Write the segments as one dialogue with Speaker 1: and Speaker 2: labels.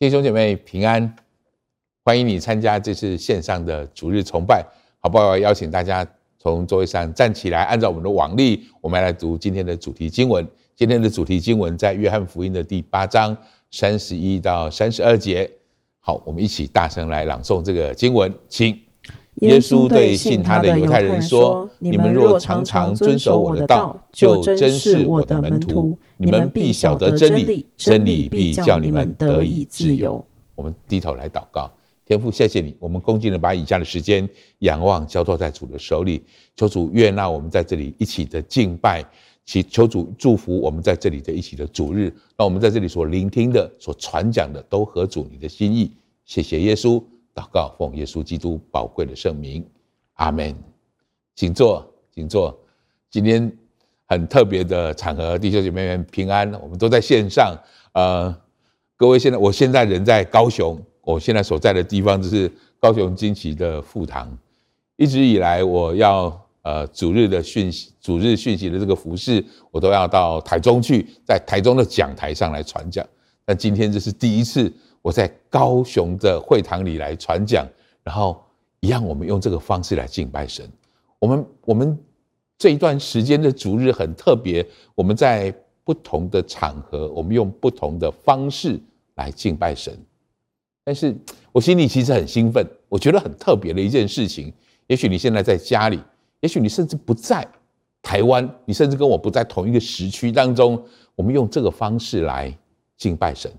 Speaker 1: 弟兄姐妹平安，欢迎你参加这次线上的主日崇拜，好不好？邀请大家从座位上站起来，按照我们的往例，我们来读今天的主题经文。今天的主题经文在约翰福音的第八章三十一到三十二节。好，我们一起大声来朗诵这个经文，请。耶稣对信他的犹太人说：“你们若常常遵守我的道，就真是我的门徒。你们必晓得真理，真理必叫你们得以自由。”我们低头来祷告，天父，谢谢你，我们恭敬的把以下的时间仰望交托在主的手里，求主悦纳我们在这里一起的敬拜，祈求主祝福我们在这里的一起的主日，让我们在这里所聆听的、所传讲的都合主你的心意。谢谢耶稣，祷告奉耶稣基督宝贵的圣名，阿门。请坐，请坐。今天很特别的场合，弟兄姐妹们平安，我们都在线上，呃。各位，现在我现在人在高雄，我现在所在的地方就是高雄金旗的副堂。一直以来，我要呃主日的讯息、主日讯息的这个服事，我都要到台中去，在台中的讲台上来传讲。但今天这是第一次，我在高雄的会堂里来传讲，然后一样，我们用这个方式来敬拜神。我们我们这一段时间的主日很特别，我们在不同的场合，我们用不同的方式。来敬拜神，但是我心里其实很兴奋，我觉得很特别的一件事情。也许你现在在家里，也许你甚至不在台湾，你甚至跟我不在同一个时区当中，我们用这个方式来敬拜神。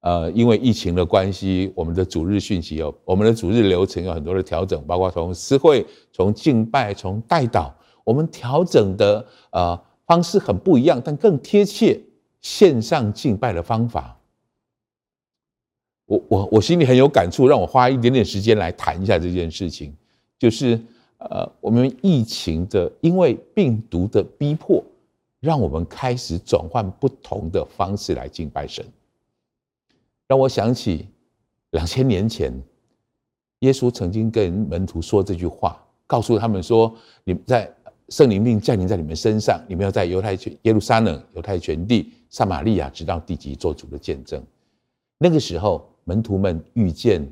Speaker 1: 呃，因为疫情的关系，我们的主日讯息有，我们的主日流程有很多的调整，包括从诗会、从敬拜、从代祷，我们调整的呃方式很不一样，但更贴切线上敬拜的方法。我我我心里很有感触，让我花一点点时间来谈一下这件事情，就是呃，我们疫情的因为病毒的逼迫，让我们开始转换不同的方式来敬拜神，让我想起两千年前，耶稣曾经跟门徒说这句话，告诉他们说：“你们在圣灵并降临在你们身上，你们要在犹太全耶路撒冷、犹太全地、撒玛利亚直到地极做主的见证。”那个时候。门徒们遇见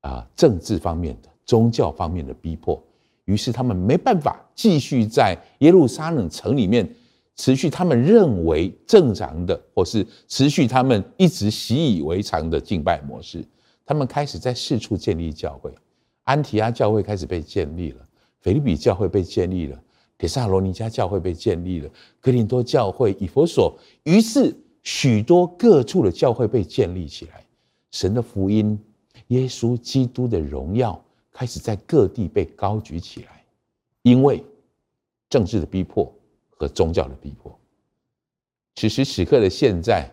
Speaker 1: 啊政治方面的、宗教方面的逼迫，于是他们没办法继续在耶路撒冷城里面持续他们认为正常的，或是持续他们一直习以为常的敬拜模式。他们开始在四处建立教会，安提阿教会开始被建立了，腓立比教会被建立了，帖撒罗尼迦教会被建立了，哥林多教会、以弗所，于是许多各处的教会被建立起来。神的福音，耶稣基督的荣耀开始在各地被高举起来，因为政治的逼迫和宗教的逼迫。此时此刻的现在，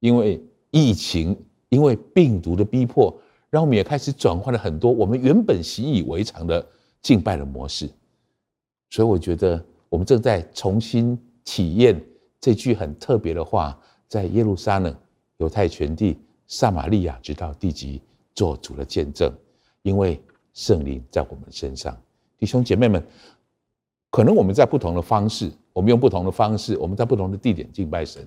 Speaker 1: 因为疫情，因为病毒的逼迫，让我们也开始转换了很多我们原本习以为常的敬拜的模式。所以，我觉得我们正在重新体验这句很特别的话：在耶路撒冷、犹太全地。撒玛利亚直到地极做主的见证，因为圣灵在我们身上。弟兄姐妹们，可能我们在不同的方式，我们用不同的方式，我们在不同的地点敬拜神，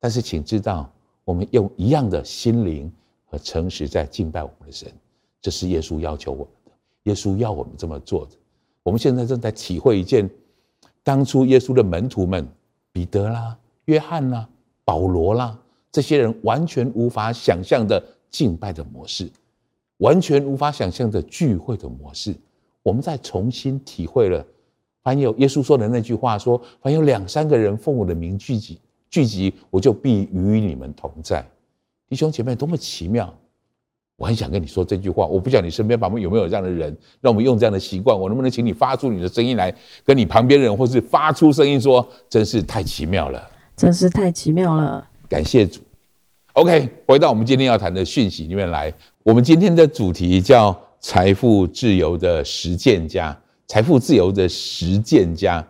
Speaker 1: 但是请知道，我们用一样的心灵和诚实在敬拜我们的神。这是耶稣要求我们的，耶稣要我们这么做的。我们现在正在体会一件，当初耶稣的门徒们，彼得啦、约翰啦、保罗啦。这些人完全无法想象的敬拜的模式，完全无法想象的聚会的模式，我们再重新体会了。凡有耶稣说的那句话说：“凡有两三个人奉我的名聚集，聚集，我就必与你们同在。”弟兄姐妹，多么奇妙！我很想跟你说这句话。我不晓得你身边旁边有没有这样的人，让我们用这样的习惯。我能不能请你发出你的声音来，跟你旁边人，或是发出声音说：“真是太奇妙了！”
Speaker 2: 真是太奇妙了。
Speaker 1: 感谢主。OK，回到我们今天要谈的讯息里面来。我们今天的主题叫“财富自由的实践家”。财富自由的实践家，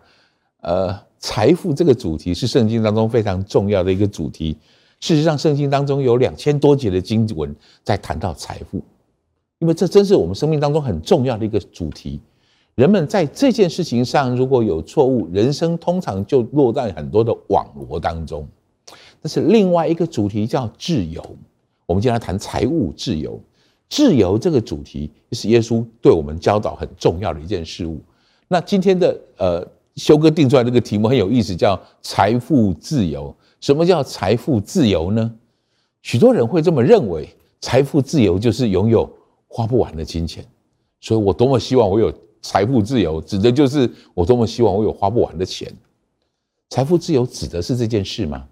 Speaker 1: 呃，财富这个主题是圣经当中非常重要的一个主题。事实上，圣经当中有两千多节的经文在谈到财富，因为这真是我们生命当中很重要的一个主题。人们在这件事情上如果有错误，人生通常就落在很多的网罗当中。但是另外一个主题，叫自由。我们今天来谈财务自由。自由这个主题是耶稣对我们教导很重要的一件事物。那今天的呃修哥定出来这个题目很有意思，叫财富自由。什么叫财富自由呢？许多人会这么认为，财富自由就是拥有花不完的金钱。所以我多么希望我有财富自由，指的就是我多么希望我有花不完的钱。财富自由指的是这件事吗？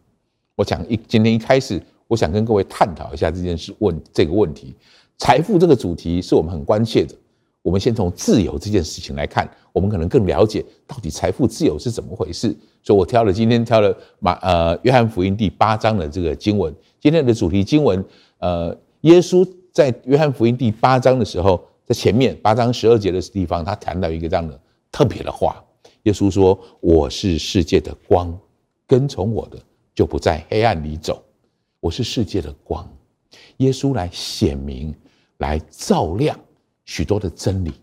Speaker 1: 我想一今天一开始，我想跟各位探讨一下这件事问这个问题。财富这个主题是我们很关切的。我们先从自由这件事情来看，我们可能更了解到底财富自由是怎么回事。所以我挑了今天挑了马呃约翰福音第八章的这个经文。今天的主题经文，呃，耶稣在约翰福音第八章的时候，在前面八章十二节的地方，他谈到一个这样的特别的话。耶稣说：“我是世界的光，跟从我的就不在黑暗里走。我是世界的光。”耶稣来显明。来照亮许多的真理，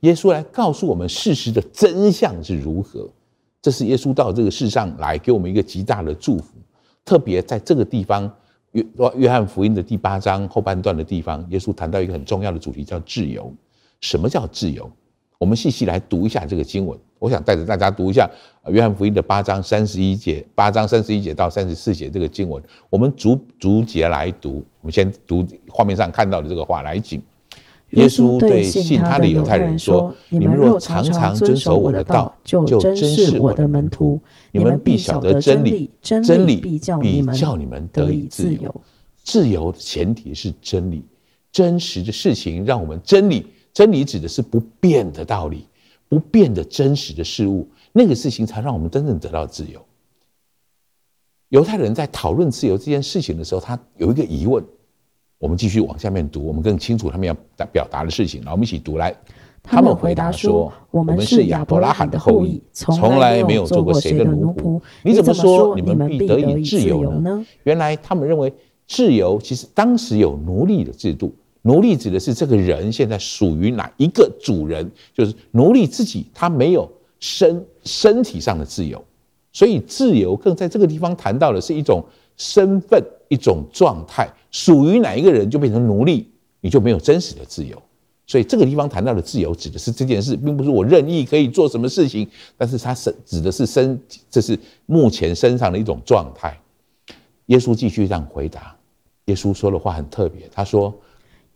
Speaker 1: 耶稣来告诉我们事实的真相是如何。这是耶稣到这个世上来给我们一个极大的祝福。特别在这个地方，约约翰福音的第八章后半段的地方，耶稣谈到一个很重要的主题，叫自由。什么叫自由？我们细细来读一下这个经文。我想带着大家读一下约翰福音的八章三十一节，八章三十一节到三十四节这个经文，我们逐逐节来读。我们先读画面上看到的这个话来讲。耶稣对信他的犹太人说：“你们若常常遵守我的道，就真是我的门徒。你们必晓得真理，真理必叫你们得以自由。自由的前提是真理，真实的事情让我们真理。真理指的是不变的道理。”不变的真实的事物，那个事情才让我们真正得到自由。犹太人在讨论自由这件事情的时候，他有一个疑问。我们继续往下面读，我们更清楚他们要表达的事情。然后，我们一起读来。他们回答说：“我们是亚伯拉罕的后裔，从来没有做过谁的奴仆。你怎么说你们必得以自由呢？”原来他们认为自由其实当时有奴隶的制度。奴隶指的是这个人现在属于哪一个主人？就是奴隶自己，他没有身身体上的自由，所以自由更在这个地方谈到的是一种身份、一种状态，属于哪一个人就变成奴隶，你就没有真实的自由。所以这个地方谈到的自由，指的是这件事，并不是我任意可以做什么事情，但是他是指的是身，这是目前身上的一种状态。耶稣继续这样回答，耶稣说的话很特别，他说。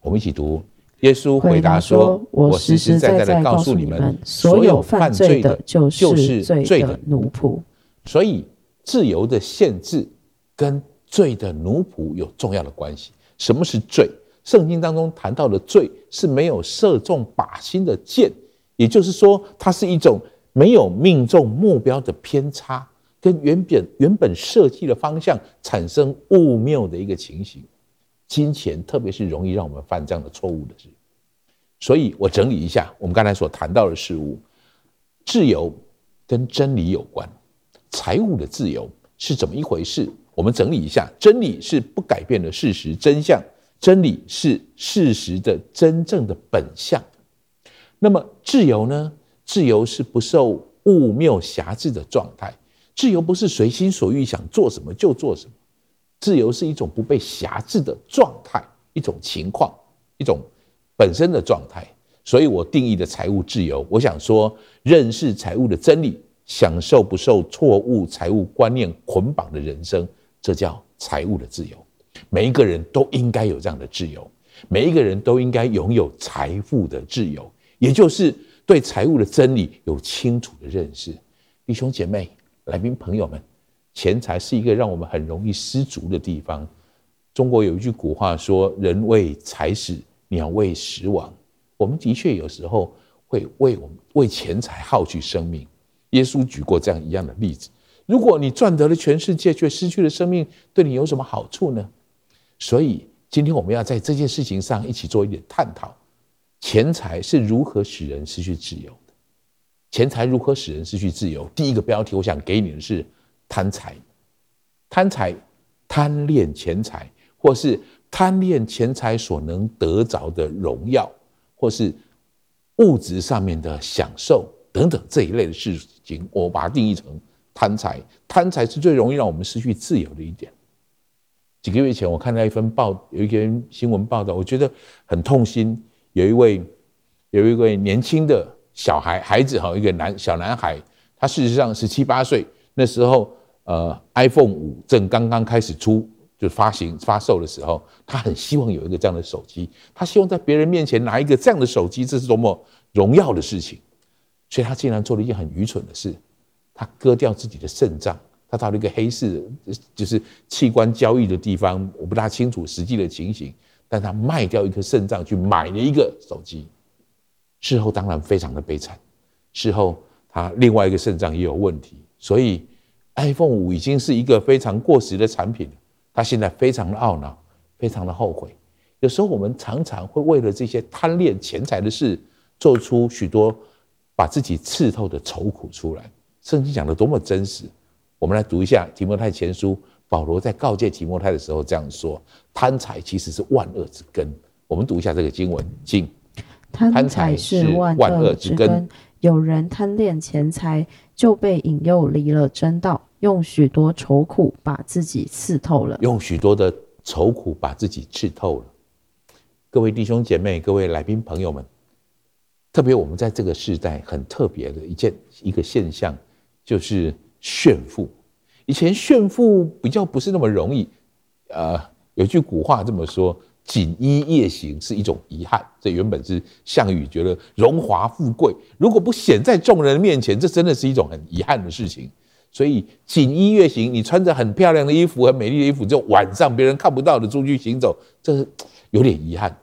Speaker 1: 我们一起读。耶稣回答说：“我实实在在的告诉你们，所有犯罪的，就是罪的奴仆。所以，自由的限制跟罪的奴仆有重要的关系。什么是罪？圣经当中谈到的罪是没有射中靶心的箭，也就是说，它是一种没有命中目标的偏差，跟原本原本设计的方向产生误谬的一个情形。”金钱特别是容易让我们犯这样的错误的事，所以我整理一下我们刚才所谈到的事物，自由跟真理有关，财务的自由是怎么一回事？我们整理一下，真理是不改变的事实真相，真理是事实的真正的本相。那么自由呢？自由是不受物谬辖制的状态，自由不是随心所欲想做什么就做什么。自由是一种不被辖制的状态，一种情况，一种本身的状态。所以我定义的财务自由，我想说，认识财务的真理，享受不受错误财务观念捆绑的人生，这叫财务的自由。每一个人都应该有这样的自由，每一个人都应该拥有财富的自由，也就是对财务的真理有清楚的认识。弟兄姐妹、来宾朋友们。钱财是一个让我们很容易失足的地方。中国有一句古话说：“人为财死，鸟为食亡。”我们的确有时候会为我们为钱财耗去生命。耶稣举过这样一样的例子：如果你赚得了全世界，却失去了生命，对你有什么好处呢？所以，今天我们要在这件事情上一起做一点探讨：钱财是如何使人失去自由的？钱财如何使人失去自由？第一个标题，我想给你的是。贪财，贪财，贪恋钱财，或是贪恋钱财所能得着的荣耀，或是物质上面的享受等等这一类的事情，我把它定义成贪财。贪财是最容易让我们失去自由的一点。几个月前，我看到一份报，有一篇新闻报道，我觉得很痛心。有一位，有一位年轻的小孩孩子哈，一个男小男孩，他事实上十七八岁，那时候呃，iPhone 五正刚刚开始出，就发行发售的时候，他很希望有一个这样的手机，他希望在别人面前拿一个这样的手机，这是多么荣耀的事情。所以他竟然做了一件很愚蠢的事，他割掉自己的肾脏。他到了一个黑市，就是器官交易的地方，我不大清楚实际的情形，但他卖掉一颗肾脏去买了一个手机，事后当然非常的悲惨。事后他另外一个肾脏也有问题，所以 iPhone 五已经是一个非常过时的产品。他现在非常的懊恼，非常的后悔。有时候我们常常会为了这些贪恋钱财的事，做出许多把自己刺透的愁苦出来。圣经讲的多么真实。我们来读一下提摩太前书，保罗在告诫提摩太的时候这样说：贪财其实是万恶之根。我们读一下这个经文，经
Speaker 2: 贪财是万恶之根。有人贪恋钱财，就被引诱离了真道，用许多愁苦把自己刺透了。
Speaker 1: 用许多的愁苦把自己刺透了。各位弟兄姐妹，各位来宾朋友们，特别我们在这个时代很特别的一件一个现象，就是。炫富，以前炫富比较不是那么容易，呃，有句古话这么说：“锦衣夜行是一种遗憾。”这原本是项羽觉得荣华富贵如果不显在众人面前，这真的是一种很遗憾的事情。所以锦衣夜行，你穿着很漂亮的衣服、很美丽的衣服，就晚上别人看不到的出去行走，这是有点遗憾。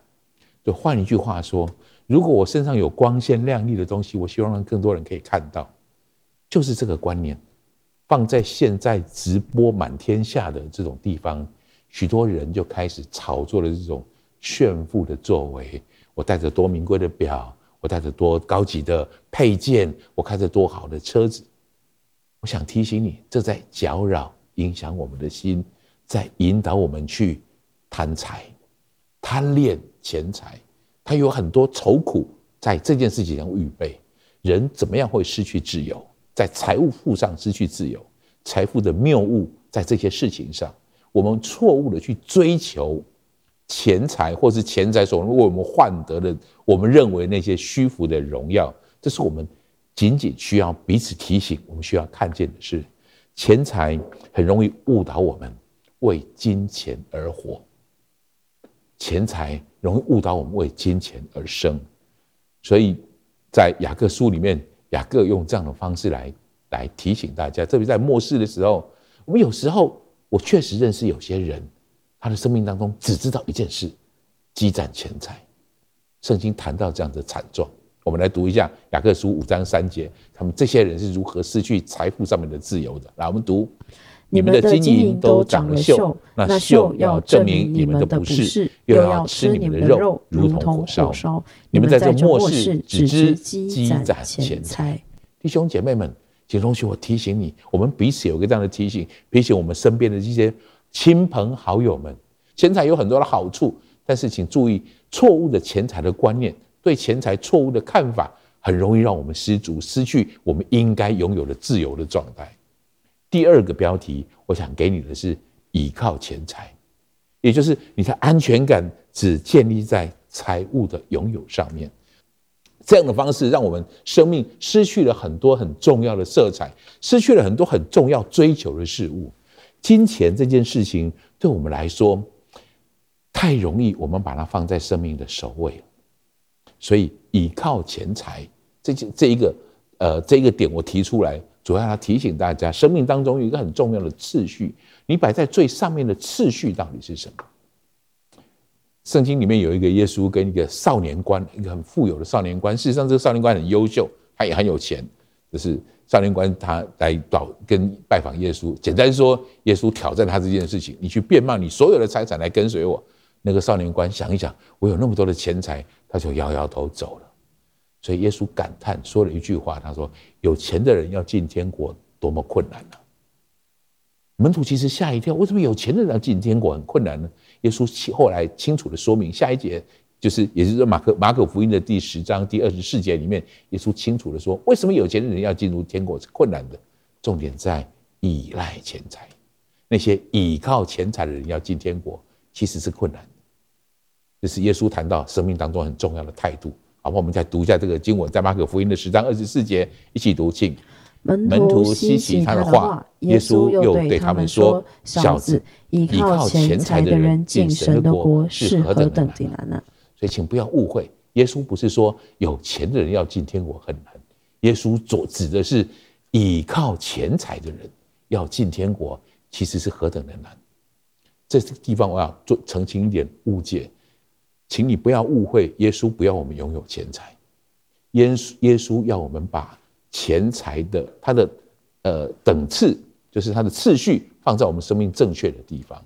Speaker 1: 就换一句话说，如果我身上有光鲜亮丽的东西，我希望让更多人可以看到，就是这个观念。放在现在直播满天下的这种地方，许多人就开始炒作了这种炫富的作为。我带着多名贵的表，我带着多高级的配件，我开着多好的车子。我想提醒你，这在搅扰、影响我们的心，在引导我们去贪财、贪恋钱财。他有很多愁苦在这件事情上预备。人怎么样会失去自由？在财务富上失去自由，财富的谬误在这些事情上，我们错误的去追求钱财，或是钱财所为我们换得的，我们认为那些虚浮的荣耀，这是我们仅仅需要彼此提醒，我们需要看见的是，钱财很容易误导我们为金钱而活，钱财容易误导我们为金钱而生，所以在雅各书里面。雅各用这样的方式来来提醒大家，特别在末世的时候，我们有时候我确实认识有些人，他的生命当中只知道一件事：积攒钱财。圣经谈到这样的惨状，我们来读一下雅各书五章三节，他们这些人是如何失去财富上面的自由的。来，我们读。你们的金银都长了锈，那锈要证明你们的不是，又要吃你们的肉，如同火烧。你们在这末世只知积攒钱财。弟兄姐妹们，请同学我提醒你，我们彼此有个这样的提醒，提醒我们身边的这些亲朋好友们，钱财有很多的好处，但是请注意，错误的钱财的观念，对钱财错误的看法，很容易让我们失足，失去我们应该拥有的自由的状态。第二个标题，我想给你的是倚靠钱财，也就是你的安全感只建立在财物的拥有上面。这样的方式让我们生命失去了很多很重要的色彩，失去了很多很重要追求的事物。金钱这件事情对我们来说太容易，我们把它放在生命的首位。所以倚靠钱财，这这一个呃这一个点我提出来。主要要提醒大家，生命当中有一个很重要的次序，你摆在最上面的次序到底是什么？圣经里面有一个耶稣跟一个少年官，一个很富有的少年官。事实上，这个少年官很优秀，他也很有钱。就是少年官他来到跟拜访耶稣，简单说，耶稣挑战他这件事情：你去变卖你所有的财产来跟随我。那个少年官想一想，我有那么多的钱财，他就摇摇头走了。所以耶稣感叹说了一句话，他说：“有钱的人要进天国多么困难呢？”门徒其实吓一跳，为什么有钱的人要进天国很困难呢？耶稣后来清楚的说明，下一节就是，也就是说马可马可福音的第十章第二十四节里面，耶稣清楚的说，为什么有钱的人要进入天国是困难的？重点在依赖钱财。那些倚靠钱财的人要进天国，其实是困难的。这是耶稣谈到生命当中很重要的态度。好，我们再读一下这个经文，在马可福音的十章二十四节，一起读，请。
Speaker 2: 门徒吸取他的话，耶稣又对他们说：“小子，依靠钱财的人进神的国是何等的难呢？”
Speaker 1: 所以，请不要误会，耶稣不是说有钱的人要进天国很难。耶稣所指的是倚靠钱财的人要进天国，其实是何等的难。这个地方我要做澄清一点误解，请你不要误会，耶稣不要我们拥有钱财，耶稣耶稣要我们把钱财的他的呃等次，就是他的次序放在我们生命正确的地方。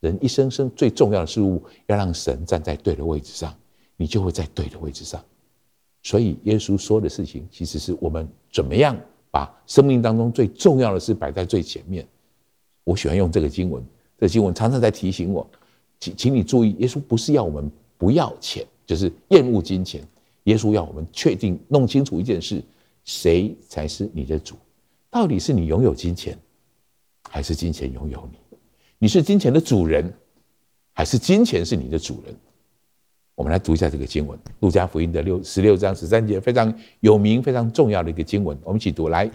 Speaker 1: 人一生生最重要的事物，要让神站在对的位置上，你就会在对的位置上。所以耶稣说的事情，其实是我们怎么样把生命当中最重要的事摆在最前面。我喜欢用这个经文，这经文常常在提醒我，请请你注意，耶稣不是要我们不要钱，就是厌恶金钱。耶稣要我们确定弄清楚一件事：谁才是你的主？到底是你拥有金钱，还是金钱拥有你？你是金钱的主人，还是金钱是你的主人？我们来读一下这个经文，《路加福音》的六十六章十三节，非常有名、非常重要的一个经文。我们一起读来：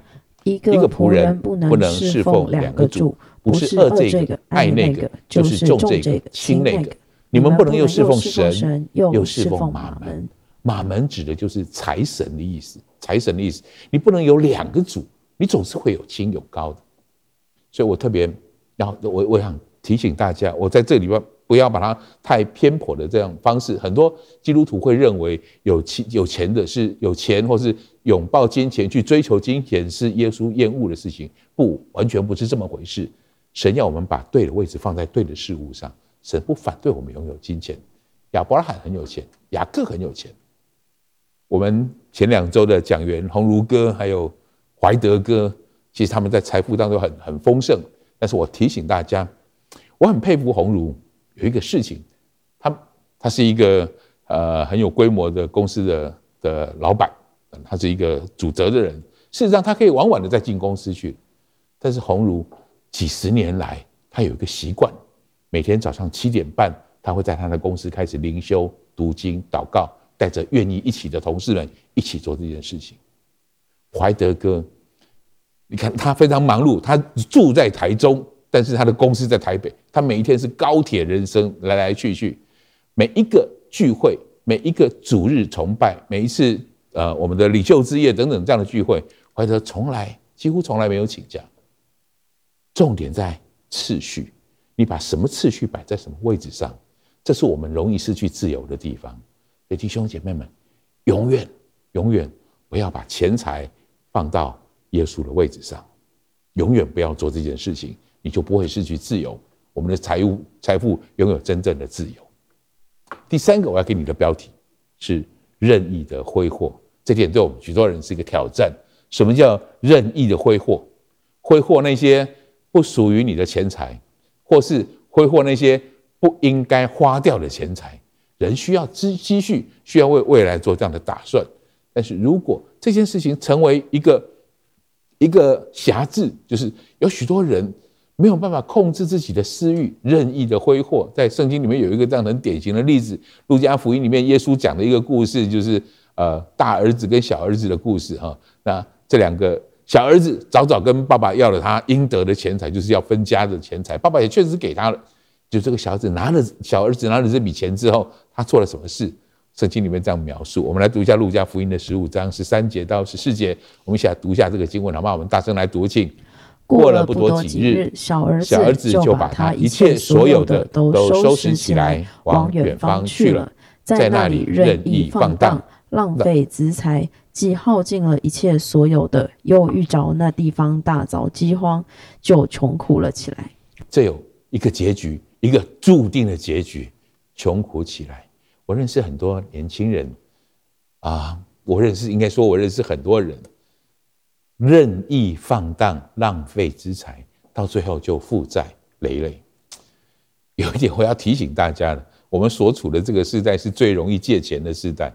Speaker 2: 一个仆人不能侍奉两个主，不是恶这个爱那个，就是重这个轻那个。你们不能又侍奉神，又侍奉马门。
Speaker 1: 马门指的就是财神的意思，财神的意思。你不能有两个主，你总是会有轻有高的。所以我特别。然后我我想提醒大家，我在这里边不要把它太偏颇的这样方式。很多基督徒会认为有钱有钱的是有钱，或是拥抱金钱去追求金钱是耶稣厌恶的事情。不，完全不是这么回事。神要我们把对的位置放在对的事物上。神不反对我们拥有金钱。亚伯拉罕很有钱，雅各很有钱。我们前两周的讲员鸿儒哥还有怀德哥，其实他们在财富当中很很丰盛。但是我提醒大家，我很佩服鸿儒有一个事情，他他是一个呃很有规模的公司的的老板，他是一个主责的人。事实上，他可以晚晚的再进公司去。但是鸿儒几十年来，他有一个习惯，每天早上七点半，他会在他的公司开始灵修、读经、祷告，带着愿意一起的同事们一起做这件事情。怀德哥。你看他非常忙碌，他住在台中，但是他的公司在台北。他每一天是高铁人生，来来去去。每一个聚会，每一个主日崇拜，每一次呃我们的领袖之夜等等这样的聚会，怀德从来几乎从来没有请假。重点在次序，你把什么次序摆在什么位置上，这是我们容易失去自由的地方。所以弟兄姐妹们，永远永远不要把钱财放到。耶稣的位置上，永远不要做这件事情，你就不会失去自由。我们的财务财富拥有真正的自由。第三个我要给你的标题是任意的挥霍，这点对我们许多人是一个挑战。什么叫任意的挥霍？挥霍那些不属于你的钱财，或是挥霍那些不应该花掉的钱财。人需要积积蓄，需要为未来做这样的打算。但是如果这件事情成为一个一个瑕疵，就是有许多人没有办法控制自己的私欲，任意的挥霍。在圣经里面有一个这样很典型的例子，《路加福音》里面耶稣讲的一个故事，就是呃大儿子跟小儿子的故事哈。那这两个小儿子早早跟爸爸要了他应得的钱财，就是要分家的钱财，爸爸也确实给他了。就这个小儿子拿了小儿子拿了这笔钱之后，他做了什么事？圣经里面这样描述，我们来读一下《路加福音》的十五章十三节到十四节，我们一起来读一下这个经文，好吗？我们大声来读，请。
Speaker 2: 过了不多几日，小儿子就把他一切所有的都收拾起来，往远方去了，在那里任意放荡，浪费资财，既耗尽了一切所有的，又遇着那地方大遭饥荒，就穷苦了起来。
Speaker 1: 这有一个结局，一个注定的结局，穷苦起来。我认识很多年轻人，啊，我认识应该说，我认识很多人，任意放荡、浪费资财，到最后就负债累累。有一点我要提醒大家的，我们所处的这个时代是最容易借钱的时代，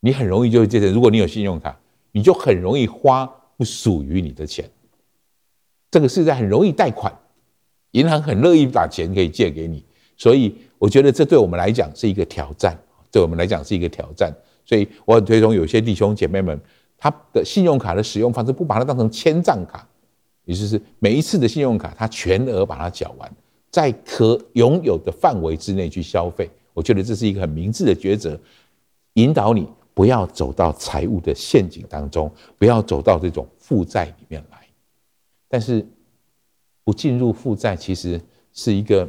Speaker 1: 你很容易就会借钱。如果你有信用卡，你就很容易花不属于你的钱。这个时代很容易贷款，银行很乐意把钱可以借给你，所以我觉得这对我们来讲是一个挑战，对我们来讲是一个挑战。所以我很推崇有些弟兄姐妹们，他的信用卡的使用方式不把它当成签账卡，也就是每一次的信用卡他全额把它缴完，在可拥有的范围之内去消费。我觉得这是一个很明智的抉择，引导你不要走到财务的陷阱当中，不要走到这种负债里面来。但是。不进入负债，其实是一个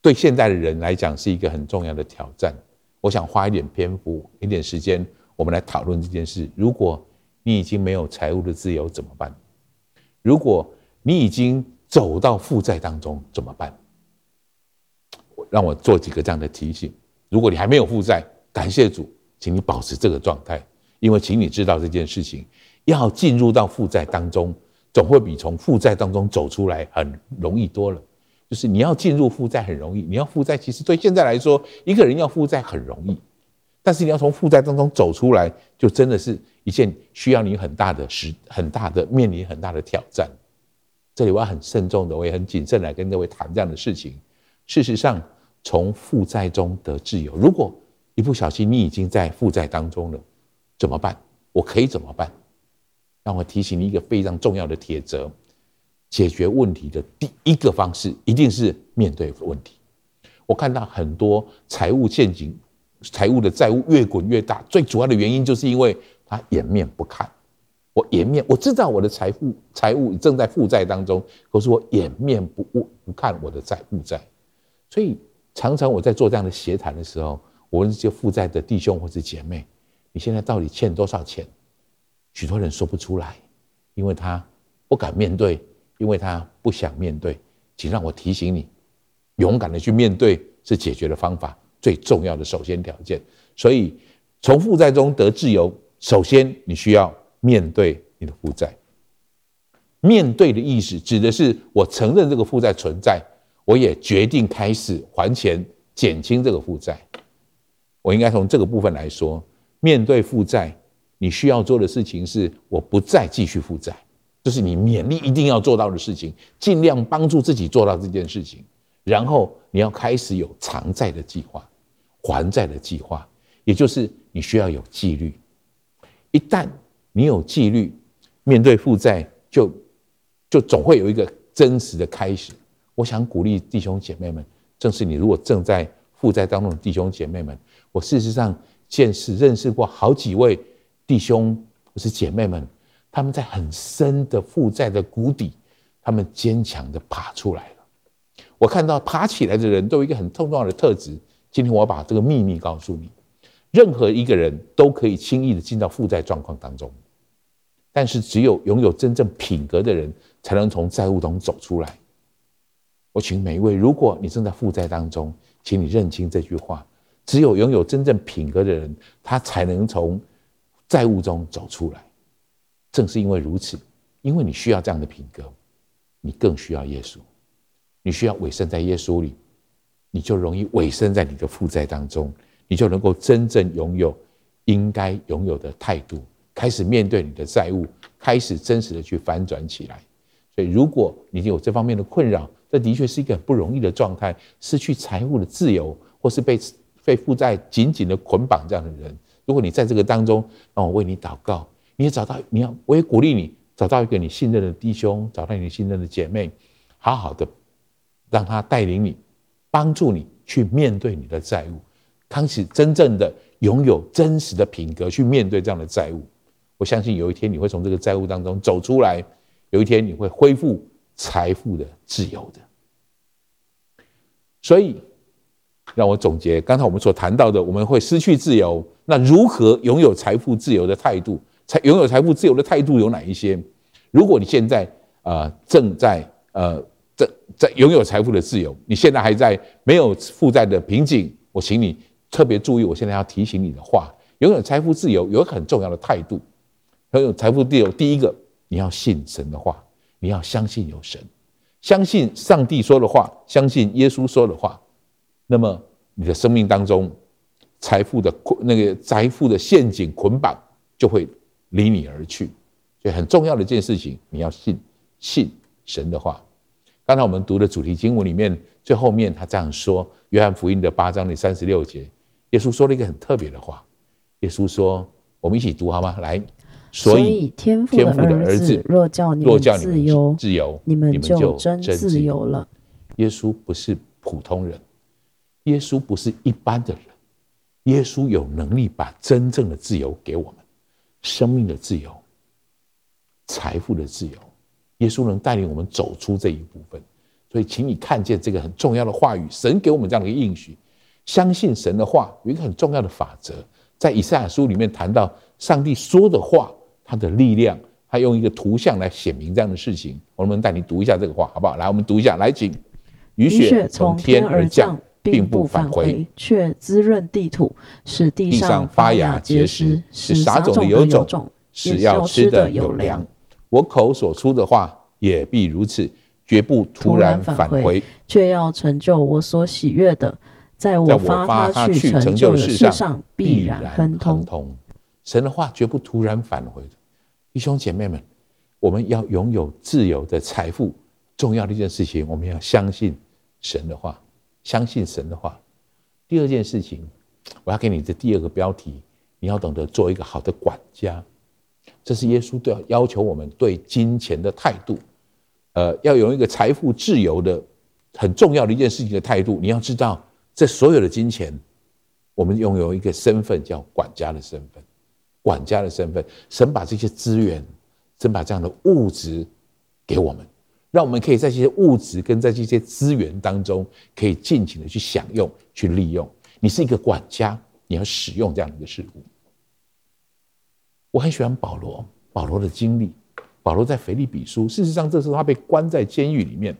Speaker 1: 对现代的人来讲是一个很重要的挑战。我想花一点篇幅、一点时间，我们来讨论这件事。如果你已经没有财务的自由，怎么办？如果你已经走到负债当中，怎么办？让我做几个这样的提醒。如果你还没有负债，感谢主，请你保持这个状态，因为请你知道这件事情，要进入到负债当中。总会比从负债当中走出来很容易多了。就是你要进入负债很容易，你要负债其实对现在来说，一个人要负债很容易，但是你要从负债当中走出来，就真的是一件需要你很大的时、很大的面临很大的挑战。这里我要很慎重的，我也很谨慎来跟各位谈这样的事情。事实上，从负债中得自由，如果一不小心你已经在负债当中了，怎么办？我可以怎么办？让我提醒你一个非常重要的铁则：解决问题的第一个方式一定是面对问题。我看到很多财务陷阱，财务的债务越滚越大，最主要的原因就是因为他掩面不看。我掩面，我知道我的财富财务正在负债当中，可是我掩面不不看我的债负债。所以常常我在做这样的协谈的时候，我问这些负债的弟兄或者姐妹：你现在到底欠多少钱？许多人说不出来，因为他不敢面对，因为他不想面对。请让我提醒你，勇敢的去面对是解决的方法最重要的首先条件。所以，从负债中得自由，首先你需要面对你的负债。面对的意思指的是我承认这个负债存在，我也决定开始还钱，减轻这个负债。我应该从这个部分来说，面对负债。你需要做的事情是，我不再继续负债，这是你勉励一定要做到的事情，尽量帮助自己做到这件事情。然后你要开始有偿债的计划，还债的计划，也就是你需要有纪律。一旦你有纪律，面对负债就就总会有一个真实的开始。我想鼓励弟兄姐妹们，正是你如果正在负债当中的弟兄姐妹们，我事实上见识认识过好几位。弟兄或是姐妹们，他们在很深的负债的谷底，他们坚强的爬出来了。我看到爬起来的人都有一个很重要的特质。今天我把这个秘密告诉你：任何一个人都可以轻易的进到负债状况当中，但是只有拥有真正品格的人，才能从债务中走出来。我请每一位，如果你正在负债当中，请你认清这句话：只有拥有真正品格的人，他才能从。债务中走出来，正是因为如此，因为你需要这样的品格，你更需要耶稣，你需要委身在耶稣里，你就容易委身在你的负债当中，你就能够真正拥有应该拥有的态度，开始面对你的债务，开始真实的去翻转起来。所以，如果你有这方面的困扰，这的确是一个很不容易的状态，失去财务的自由，或是被被负债紧紧的捆绑这样的人。如果你在这个当中，让我为你祷告。你也找到，你要，我也鼓励你找到一个你信任的弟兄，找到你信任的姐妹，好好的让他带领你，帮助你去面对你的债务，开始真正的拥有真实的品格去面对这样的债务。我相信有一天你会从这个债务当中走出来，有一天你会恢复财富的自由的。所以。让我总结刚才我们所谈到的，我们会失去自由。那如何拥有财富自由的态度？财拥有财富自由的态度有哪一些？如果你现在、呃、正在呃在在拥有财富的自由，你现在还在没有负债的瓶颈，我请你特别注意，我现在要提醒你的话：拥有财富自由有一个很重要的态度。拥有财富自由，第一个你要信神的话，你要相信有神，相信上帝说的话，相信耶稣说的话。那么你的生命当中，财富的捆那个财富的陷阱捆绑就会离你而去，所以很重要的一件事情，你要信信神的话。刚才我们读的主题经文里面最后面他这样说：约翰福音的八章的三十六节，耶稣说了一个很特别的话。耶稣说：“我们一起读好吗？来，
Speaker 2: 所以天父的儿子若叫你们自由，
Speaker 1: 自由，
Speaker 2: 你们就真自由了。
Speaker 1: 耶稣不是普通人，耶稣不是一般的人，耶稣有能力把真正的自由给我们，生命的自由，财富的自由。耶稣能带领我们走出这一部分。所以，请你看见这个很重要的话语，神给我们这样的一个应许，相信神的话有一个很重要的法则。”在以赛亚书里面谈到上帝说的话，他的力量，他用一个图像来显明这样的事情。我们带你读一下这个话，好不好？来，我们读一下，来，请。
Speaker 2: 雨雪从天而降，并不返回，却滋润地土，使地上发芽结实，使撒种的有种，使要吃的有粮。
Speaker 1: 我口所出的话也必如此，绝不突然返回，
Speaker 2: 却要成就我所喜悦的。在我发他去成就的事上，必然亨通。
Speaker 1: 神的话绝不突然返回的，弟兄姐妹们，我们要拥有自由的财富。重要的一件事情，我们要相信神的话，相信神的话。第二件事情，我要给你的第二个标题，你要懂得做一个好的管家。这是耶稣都要要求我们对金钱的态度，呃，要有一个财富自由的很重要的一件事情的态度。你要知道。这所有的金钱，我们拥有一个身份叫管家的身份，管家的身份，神把这些资源，神把这样的物质给我们，让我们可以在这些物质跟在这些资源当中，可以尽情的去享用、去利用。你是一个管家，你要使用这样的一个事物。我很喜欢保罗，保罗的经历，保罗在腓立比书，事实上这时候他被关在监狱里面，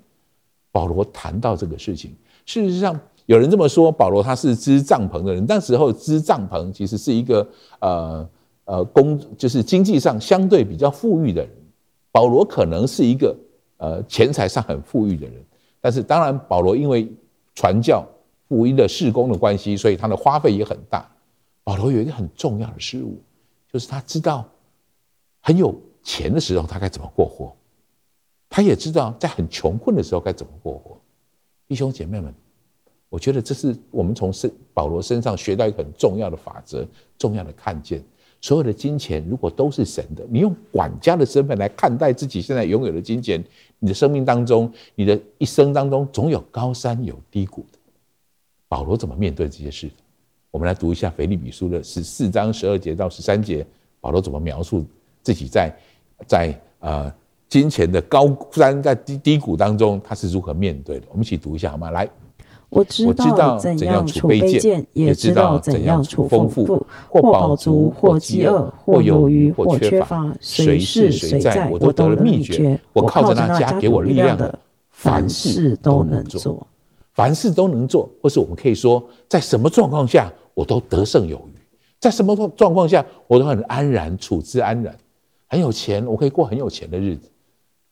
Speaker 1: 保罗谈到这个事情，事实上。有人这么说，保罗他是织帐篷的人。那时候织帐篷其实是一个呃呃工，就是经济上相对比较富裕的人。保罗可能是一个呃钱财上很富裕的人，但是当然保罗因为传教福音的事工的关系，所以他的花费也很大。保罗有一个很重要的事物，就是他知道很有钱的时候他该怎么过活，他也知道在很穷困的时候该怎么过活。弟兄姐妹们。我觉得这是我们从身保罗身上学到一个很重要的法则，重要的看见。所有的金钱如果都是神的，你用管家的身份来看待自己现在拥有的金钱，你的生命当中，你的一生当中总有高山有低谷的。保罗怎么面对这些事？我们来读一下腓立比书的十四章十二节到十三节，保罗怎么描述自己在在呃金钱的高山在低低谷当中，他是如何面对的？我们一起读一下好吗？来。
Speaker 2: 我知道怎样处卑贱，也知道怎样处丰富，或饱足，或饥饿，或有余，或缺乏，随时随在。我都得了秘诀，我靠着那家给我力量的，凡事都能做。
Speaker 1: 凡事都能做，或是我们可以说，在什么状况下我都得胜有余，在什么状状况下我都很安然处之安然。很有钱，我可以过很有钱的日子；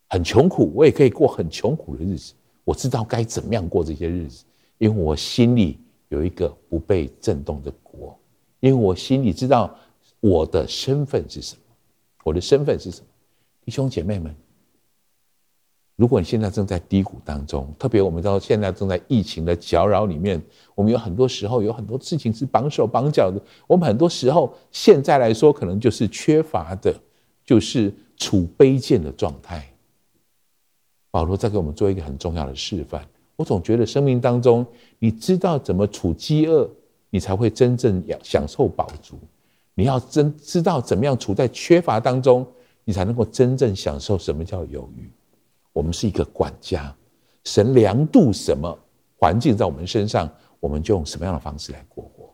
Speaker 1: 很穷苦，我也可以过很穷苦的日子。我知道该怎么样过这些日子。因为我心里有一个不被震动的国，因为我心里知道我的身份是什么，我的身份是什么？弟兄姐妹们，如果你现在正在低谷当中，特别我们知道现在正在疫情的搅扰里面，我们有很多时候有很多事情是绑手绑脚的，我们很多时候现在来说可能就是缺乏的，就是处卑贱的状态。保罗在给我们做一个很重要的示范。我总觉得生命当中，你知道怎么处饥饿，你才会真正享受饱足；你要真知道怎么样处在缺乏当中，你才能够真正享受什么叫有余。我们是一个管家，神量度什么环境在我们身上，我们就用什么样的方式来过活。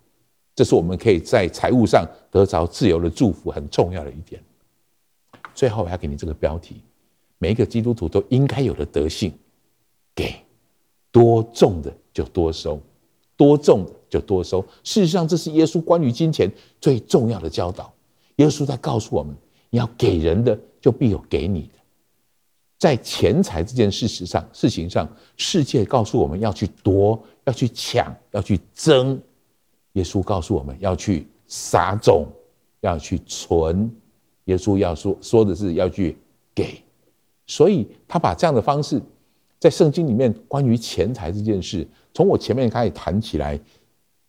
Speaker 1: 这是我们可以在财务上得着自由的祝福很重要的一点。最后，我要给你这个标题：每一个基督徒都应该有的德性，给。多种的就多收，多种的就多收。事实上，这是耶稣关于金钱最重要的教导。耶稣在告诉我们：你要给人的，就必有给你的。在钱财这件事实上、事情上，世界告诉我们要去夺、要去抢、要去争。耶稣告诉我们要去撒种、要去存。耶稣要说说的是要去给，所以他把这样的方式。在圣经里面关于钱财这件事，从我前面开始谈起来，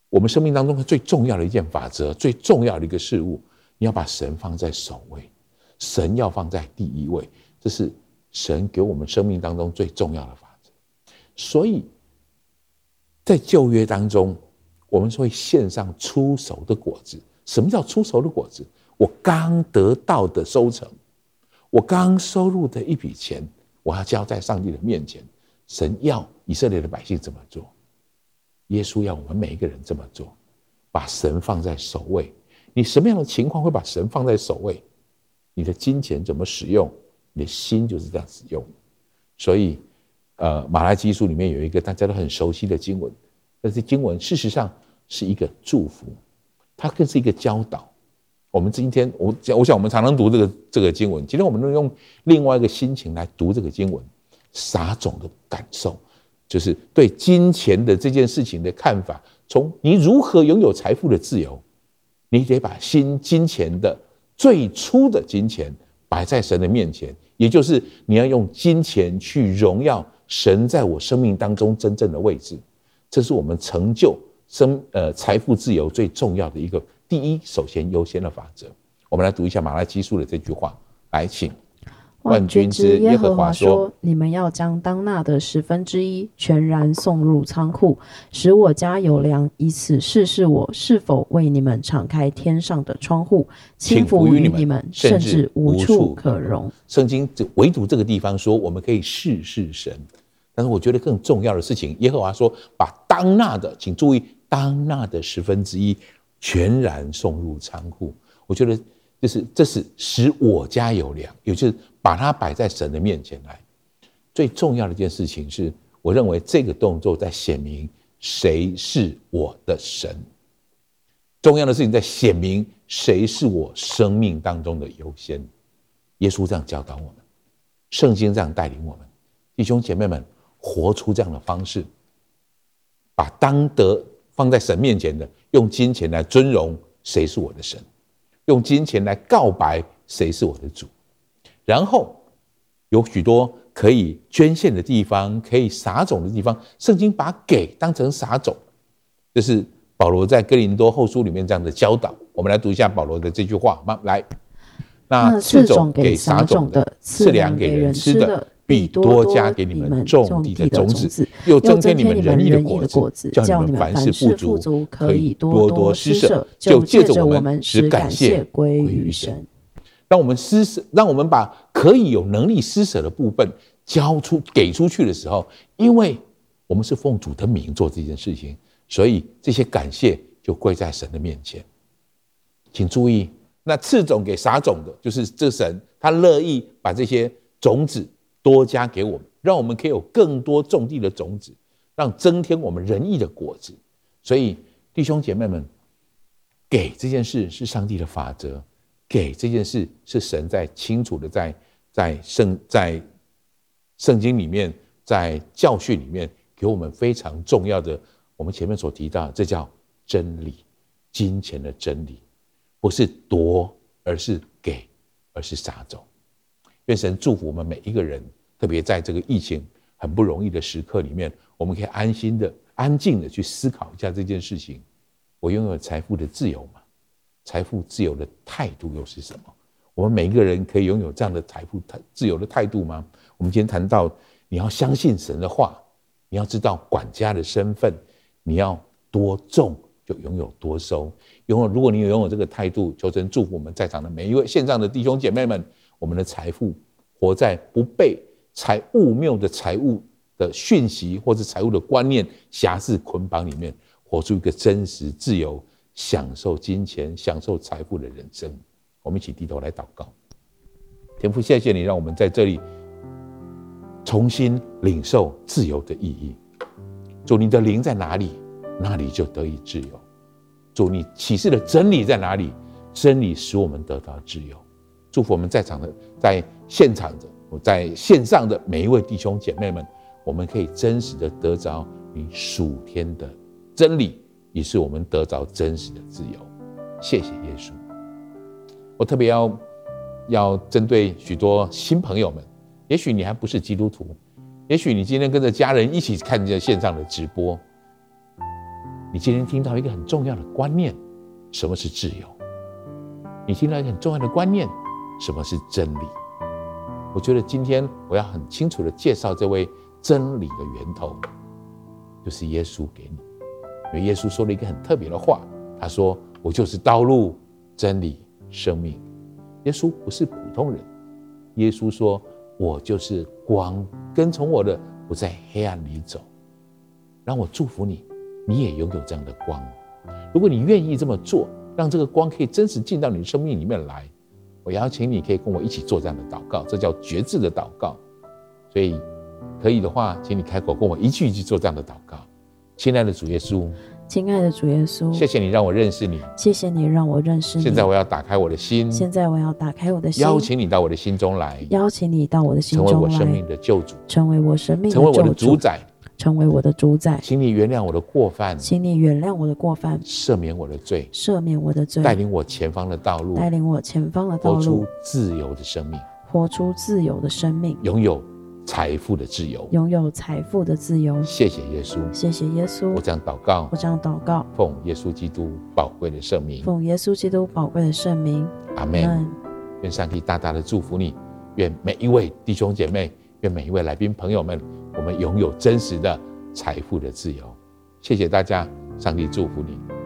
Speaker 1: 我们生命当中最重要的一件法则，最重要的一个事物，你要把神放在首位，神要放在第一位，这是神给我们生命当中最重要的法则。所以，在旧约当中，我们会献上出熟的果子。什么叫出熟的果子？我刚得到的收成，我刚收入的一笔钱，我要交在上帝的面前。神要以色列的百姓怎么做？耶稣要我们每一个人这么做，把神放在首位。你什么样的情况会把神放在首位？你的金钱怎么使用？你的心就是这样使用。所以，呃，马拉基书里面有一个大家都很熟悉的经文，但是经文事实上是一个祝福，它更是一个教导。我们今天，我我想我们常常读这个这个经文。今天我们都用另外一个心情来读这个经文，撒种的感受，就是对金钱的这件事情的看法。从你如何拥有财富的自由，你得把新金钱的最初的金钱摆在神的面前，也就是你要用金钱去荣耀神在我生命当中真正的位置。这是我们成就生呃财富自由最重要的一个。第一，首先优先的法则，我们来读一下马拉基书的这句话。来，请
Speaker 2: 万军之耶和华说：“你们要将当纳的十分之一全然送入仓库，使我家有粮，以此试试我是否为你们敞开天上的窗户，倾福于你们，甚至无处可容。”
Speaker 1: 圣经只唯独这个地方说，我们可以试试神。但是我觉得更重要的事情，耶和华说：“把当纳的，请注意，当纳的十分之一。”全然送入仓库，我觉得就是这是使我家有粮，也就是把它摆在神的面前来。最重要的一件事情是，我认为这个动作在显明谁是我的神。重要的事情在显明谁是我生命当中的优先。耶稣这样教导我们，圣经这样带领我们，弟兄姐妹们，活出这样的方式，把当得。放在神面前的，用金钱来尊荣谁是我的神，用金钱来告白谁是我的主，然后有许多可以捐献的地方，可以撒种的地方。圣经把给当成撒种，这是保罗在哥林多后书里面这样的教导。我们来读一下保罗的这句话，来，那赐种给撒种的，赐粮给人吃的。必多加给你们种地的种子，又增添你们仁义的果子，叫你们凡事富足，可以多多施舍，就借着我们使感谢归于神。让我们施舍，让我们把可以有能力施舍的部分交出、给出去的时候，因为我们是奉主的名做这件事情，所以这些感谢就归在神的面前。请注意，那赐种给撒种的，就是这神，他乐意把这些种子。多加给我们，让我们可以有更多种地的种子，让增添我们仁义的果子。所以，弟兄姐妹们，给这件事是上帝的法则，给这件事是神在清楚的在在圣在圣经里面，在教训里面给我们非常重要的。我们前面所提到，这叫真理，金钱的真理，不是夺，而是给，而是撒种。愿神祝福我们每一个人。特别在这个疫情很不容易的时刻里面，我们可以安心的、安静的去思考一下这件事情：我拥有财富的自由吗？财富自由的态度又是什么？我们每一个人可以拥有这样的财富自由的态度吗？我们今天谈到，你要相信神的话，你要知道管家的身份，你要多种就拥有多收。拥有，如果你有拥有这个态度，求神祝福我们在场的每一位线上的弟兄姐妹们，我们的财富活在不被。财务谬的财务的讯息，或者财务的观念辖制捆绑里面，活出一个真实自由、享受金钱、享受财富的人生。我们一起低头来祷告，天父，谢谢你让我们在这里重新领受自由的意义。主，你的灵在哪里，那里就得以自由。主，你启示的真理在哪里，真理使我们得到自由。祝福我们在场的，在现场的。我在线上的每一位弟兄姐妹们，我们可以真实的得着你属天的真理，也是我们得着真实的自由。谢谢耶稣。我特别要要针对许多新朋友们，也许你还不是基督徒，也许你今天跟着家人一起看着线上的直播，你今天听到一个很重要的观念：什么是自由？你听到一个很重要的观念：什么是真理？我觉得今天我要很清楚的介绍这位真理的源头，就是耶稣给你。因为耶稣说了一个很特别的话，他说：“我就是道路、真理、生命。”耶稣不是普通人，耶稣说：“我就是光，跟从我的不在黑暗里走。”让我祝福你，你也拥有这样的光。如果你愿意这么做，让这个光可以真实进到你的生命里面来，我邀请你可以跟我一起做这样的祷告，这叫决志的祷告。所以，可以的话，请你开口跟我一句一句做这样的祷告。亲爱的主耶稣，
Speaker 2: 亲爱的主耶稣，
Speaker 1: 谢谢你让我认识你，
Speaker 2: 谢谢你让我认识你。
Speaker 1: 现在我要打开我的心，
Speaker 2: 现在我要打开我的心，
Speaker 1: 邀请你到我的心中来，
Speaker 2: 邀请你到我的心中来，
Speaker 1: 成为我生命的救主，
Speaker 2: 成为我生命的
Speaker 1: 成为我的主宰，
Speaker 2: 成为我的主宰。
Speaker 1: 请你原谅我的过犯，
Speaker 2: 请你原谅我的过犯，
Speaker 1: 赦免我的罪，
Speaker 2: 赦免我的罪，
Speaker 1: 带领我前方的道路，
Speaker 2: 带领我前方的道路，
Speaker 1: 活出自由的生命，
Speaker 2: 活出自由的生命，
Speaker 1: 拥有。财富的自由，
Speaker 2: 拥有财富的自由。
Speaker 1: 谢谢耶稣，
Speaker 2: 谢谢耶稣。
Speaker 1: 我这样祷告，
Speaker 2: 我这样祷告，
Speaker 1: 奉耶稣基督宝贵的圣名，
Speaker 2: 奉耶稣基督宝贵的圣名。
Speaker 1: 阿门。愿上帝大大的祝福你，愿每一位弟兄姐妹，愿每一位来宾朋友们，我们拥有真实的财富的自由。谢谢大家，上帝祝福你。